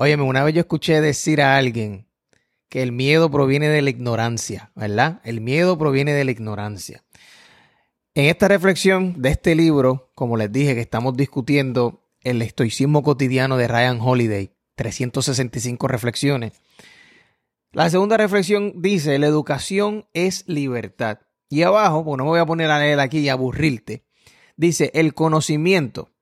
Óyeme, una vez yo escuché decir a alguien que el miedo proviene de la ignorancia, ¿verdad? El miedo proviene de la ignorancia. En esta reflexión de este libro, como les dije, que estamos discutiendo el estoicismo cotidiano de Ryan Holiday, 365 reflexiones. La segunda reflexión dice, la educación es libertad. Y abajo, pues no me voy a poner a leer aquí y aburrirte, dice, el conocimiento,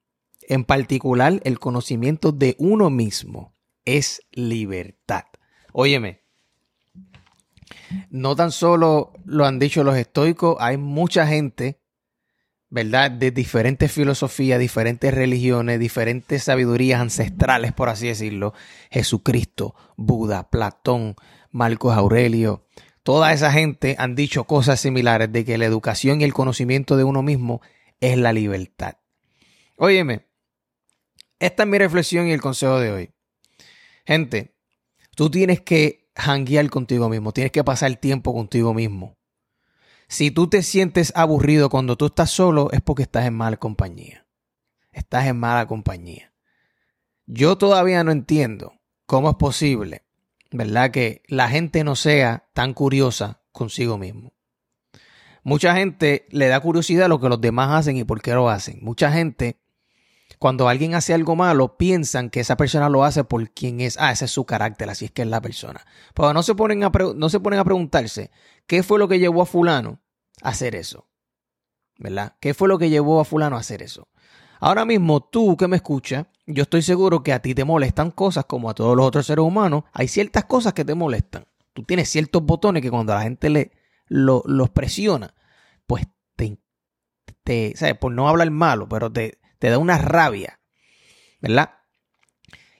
en particular el conocimiento de uno mismo, es libertad. Óyeme, no tan solo lo han dicho los estoicos, hay mucha gente, ¿verdad? De diferentes filosofías, diferentes religiones, diferentes sabidurías ancestrales, por así decirlo. Jesucristo, Buda, Platón, Marcos Aurelio, toda esa gente han dicho cosas similares de que la educación y el conocimiento de uno mismo es la libertad. Óyeme, esta es mi reflexión y el consejo de hoy. Gente, tú tienes que hanguear contigo mismo, tienes que pasar tiempo contigo mismo. Si tú te sientes aburrido cuando tú estás solo, es porque estás en mala compañía. Estás en mala compañía. Yo todavía no entiendo cómo es posible, ¿verdad? Que la gente no sea tan curiosa consigo mismo. Mucha gente le da curiosidad a lo que los demás hacen y por qué lo hacen. Mucha gente cuando alguien hace algo malo, piensan que esa persona lo hace por quien es. Ah, ese es su carácter, así es que es la persona. Pero no se ponen a, no se ponen a preguntarse qué fue lo que llevó a fulano a hacer eso. ¿Verdad? ¿Qué fue lo que llevó a fulano a hacer eso? Ahora mismo tú que me escuchas, yo estoy seguro que a ti te molestan cosas como a todos los otros seres humanos. Hay ciertas cosas que te molestan. Tú tienes ciertos botones que cuando la gente le, los presiona, pues te, te, ¿sabes? Por no hablar malo, pero te, te da una rabia, ¿verdad?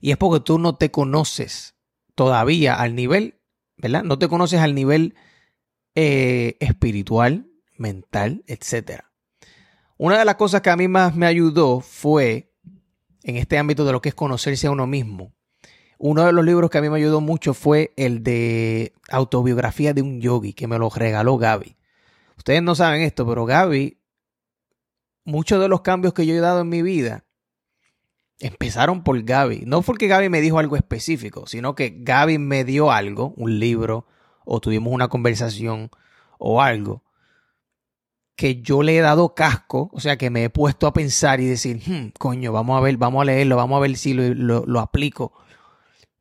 Y es porque tú no te conoces todavía al nivel, ¿verdad? No te conoces al nivel eh, espiritual, mental, etc. Una de las cosas que a mí más me ayudó fue en este ámbito de lo que es conocerse a uno mismo. Uno de los libros que a mí me ayudó mucho fue el de autobiografía de un yogi que me lo regaló Gaby. Ustedes no saben esto, pero Gaby muchos de los cambios que yo he dado en mi vida empezaron por Gaby. No porque Gaby me dijo algo específico, sino que Gaby me dio algo, un libro, o tuvimos una conversación o algo, que yo le he dado casco, o sea, que me he puesto a pensar y decir, hmm, coño, vamos a ver, vamos a leerlo, vamos a ver si lo, lo aplico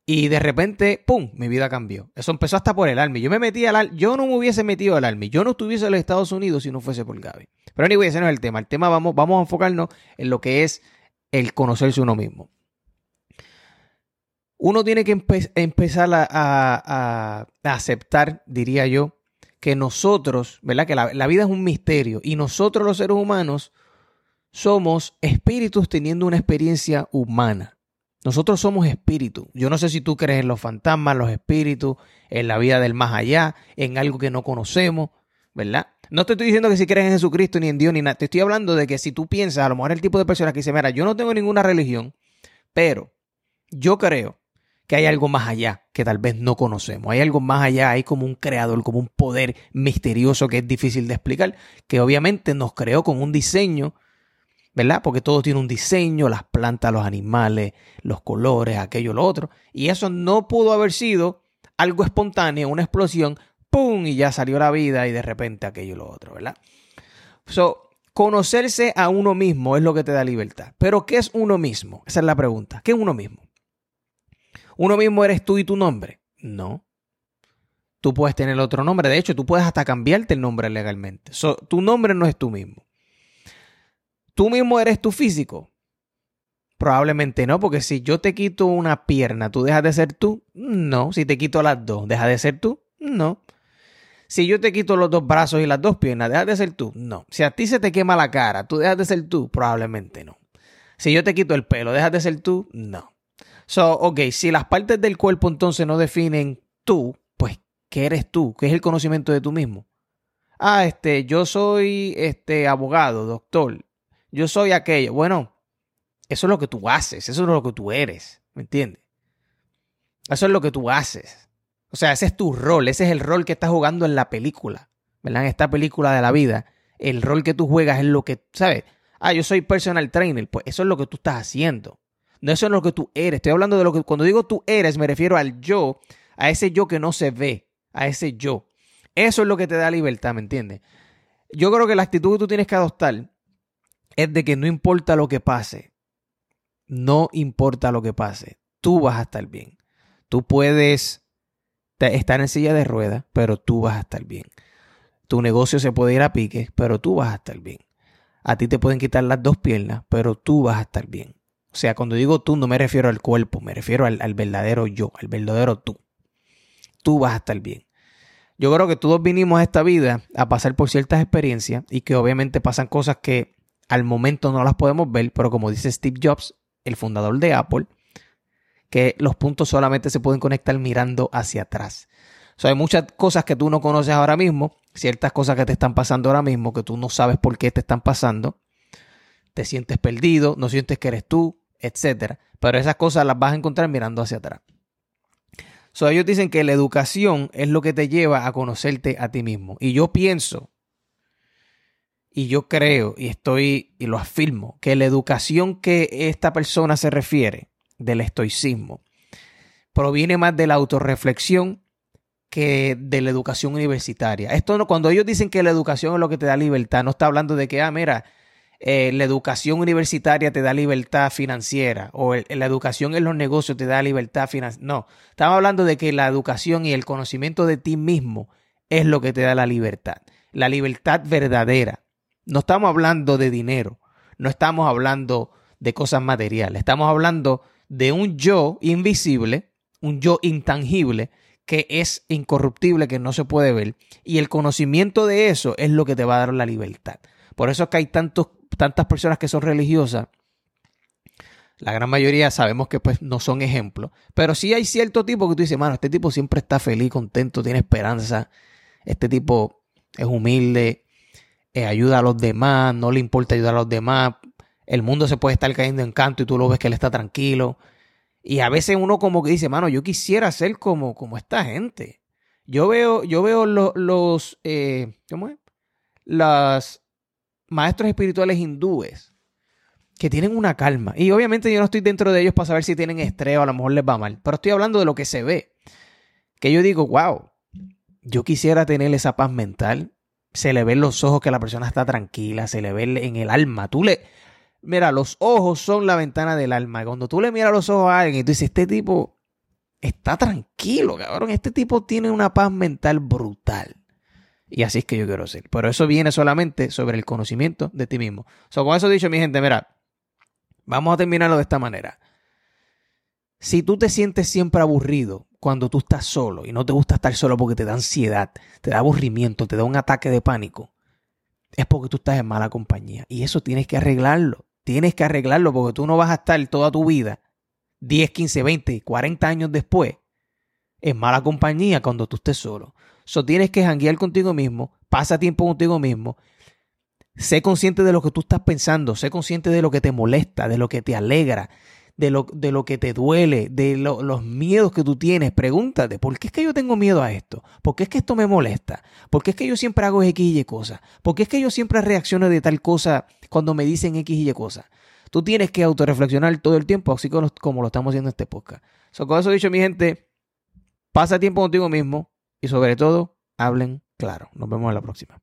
y de repente, ¡pum!, mi vida cambió. Eso empezó hasta por el Army. Yo me metí al Army. Yo no me hubiese metido al Army. Yo no estuviese en los Estados Unidos si no fuese por Gaby. Pero anyway, ese no es el tema. El tema vamos, vamos a enfocarnos en lo que es el conocerse uno mismo. Uno tiene que empezar a, aceptar, diría yo, que nosotros, ¿verdad? Que la vida es un misterio y nosotros los seres humanos somos espíritus teniendo una experiencia humana. Nosotros somos espíritus. Yo no sé si tú crees en los fantasmas, los espíritus, en la vida del más allá, en algo que no conocemos, ¿verdad? No te estoy diciendo que si crees en Jesucristo ni en Dios ni nada. Te estoy hablando de que si tú piensas, a lo mejor el tipo de persona que dice, mira, yo no tengo ninguna religión, pero yo creo que hay algo más allá que tal vez no conocemos. Hay algo más allá, hay como un creador, como un poder misterioso que es difícil de explicar, que obviamente nos creó con un diseño ¿verdad? Porque todo tiene un diseño, las plantas, los animales, los colores, aquello, lo otro. Y eso no pudo haber sido algo espontáneo, una explosión, ¡pum! Y ya salió la vida y de repente aquello, lo otro, ¿verdad? So, conocerse a uno mismo es lo que te da libertad. Pero ¿qué es uno mismo? Esa es la pregunta. ¿Qué es uno mismo? ¿Uno mismo eres tú y tu nombre? No. Tú puedes tener otro nombre. De hecho, tú puedes hasta cambiarte el nombre legalmente. Tu nombre no es tú mismo. ¿Tú mismo eres tu físico? Probablemente no, porque si yo te quito una pierna, ¿tú dejas de ser tú? No. Si te quito las dos, ¿dejas de ser tú? No. Si yo te quito los dos brazos y las dos piernas, ¿dejas de ser tú? No. Si a ti se te quema la cara, ¿tú dejas de ser tú? Probablemente no. Si yo te quito el pelo, ¿dejas de ser tú? No. So, ok, si las partes del cuerpo entonces no definen tú, pues, ¿qué eres tú? ¿Qué es el conocimiento de tú mismo? Ah, este, yo soy este abogado, doctor yo soy aquello. Bueno, eso es lo que tú haces, eso es lo que tú eres, ¿me entiendes? Eso es lo que tú haces. O sea, ese es tu rol, ese es el rol que estás jugando en la película, ¿verdad? En esta película de la vida, el rol que tú juegas es lo que, ¿sabes? Ah, yo soy personal trainer, pues eso es lo que tú estás haciendo. No eso es lo que tú eres. Estoy hablando de lo que cuando digo tú eres, me refiero al yo, a ese yo que no se ve, a ese yo. Eso es lo que te da libertad, ¿me entiendes? Yo creo que la actitud que tú tienes que adoptar es de que no importa lo que pase, no importa lo que pase, tú vas a estar bien. Tú puedes estar en silla de ruedas, pero tú vas a estar bien. Tu negocio se puede ir a pique, pero tú vas a estar bien. A ti te pueden quitar las dos piernas, pero tú vas a estar bien. O sea, cuando digo tú, no me refiero al cuerpo, me refiero al, verdadero yo, al verdadero tú. Tú vas a estar bien. Yo creo que todos vinimos a esta vida a pasar por ciertas experiencias y que obviamente pasan cosas que al momento no las podemos ver, pero como dice Steve Jobs, el fundador de Apple, que los puntos solamente se pueden conectar mirando hacia atrás. O sea, hay muchas cosas que tú no conoces ahora mismo, ciertas cosas que te están pasando ahora mismo, que tú no sabes por qué te están pasando. Te sientes perdido, no sientes que eres tú, etc. Pero esas cosas las vas a encontrar mirando hacia atrás. So, ellos dicen que la educación es lo que te lleva a conocerte a ti mismo. Y yo pienso, y yo creo, y estoy, y lo afirmo, que la educación que esta persona se refiere del estoicismo proviene más de la autorreflexión que de la educación universitaria. Esto no, cuando ellos dicen que la educación es lo que te da libertad, no está hablando de que, ah, mira, eh, la educación universitaria te da libertad financiera o la educación en los negocios te da libertad financiera. No, estamos hablando de que la educación y el conocimiento de ti mismo es lo que te da la libertad. La libertad verdadera. No estamos hablando de dinero, no estamos hablando de cosas materiales, estamos hablando de un yo invisible, un yo intangible que es incorruptible, que no se puede ver. Y el conocimiento de eso es lo que te va a dar la libertad. Por eso es que hay tantos, tantas personas que son religiosas. La gran mayoría sabemos que pues no son ejemplos. Pero sí hay cierto tipo que tú dices, mano, este tipo siempre está feliz, contento, tiene esperanza. Este tipo es humilde, eh, ayuda a los demás, no le importa ayudar a los demás. El mundo se puede estar cayendo en canto y tú lo ves que él está tranquilo. Y a veces uno como que dice, mano, yo quisiera ser como, como esta gente. Yo veo, yo veo los, eh, ¿cómo es? Los maestros espirituales hindúes que tienen una calma. Y obviamente yo no estoy dentro de ellos para saber si tienen estrés o a lo mejor les va mal. Pero estoy hablando de lo que se ve. Que yo digo, wow, yo quisiera tener esa paz mental. Se le ven los ojos que la persona está tranquila, se le ve en el alma. Tú le, Mira, los ojos son la ventana del alma. Cuando tú le miras los ojos a alguien y tú dices, este tipo está tranquilo, cabrón. Este tipo tiene una paz mental brutal. Y así es que yo quiero ser. Pero eso viene solamente sobre el conocimiento de ti mismo. So, con eso dicho, mi gente, mira, vamos a terminarlo de esta manera. Si tú te sientes siempre aburrido cuando tú estás solo y no te gusta estar solo porque te da ansiedad, te da aburrimiento, te da un ataque de pánico, es porque tú estás en mala compañía. Y eso tienes que arreglarlo. Tienes que arreglarlo porque tú no vas a estar toda tu vida, 10, 15, 20, 40 años después, en mala compañía cuando tú estés solo. So tienes que janguear contigo mismo, pasa tiempo contigo mismo, sé consciente de lo que tú estás pensando, sé consciente de lo que te molesta, de lo que te alegra, de lo, de lo que te duele, de los miedos que tú tienes. Pregúntate, ¿por qué es que yo tengo miedo a esto? ¿Por qué es que esto me molesta? ¿Por qué es que yo siempre hago X y Y cosas? ¿Por qué es que yo siempre reacciono de tal cosa cuando me dicen X y Y cosas? Tú tienes que autorreflexionar todo el tiempo, así como, lo estamos haciendo en este podcast. So, con eso dicho, mi gente, pasa tiempo contigo mismo y sobre todo, hablen claro. Nos vemos en la próxima.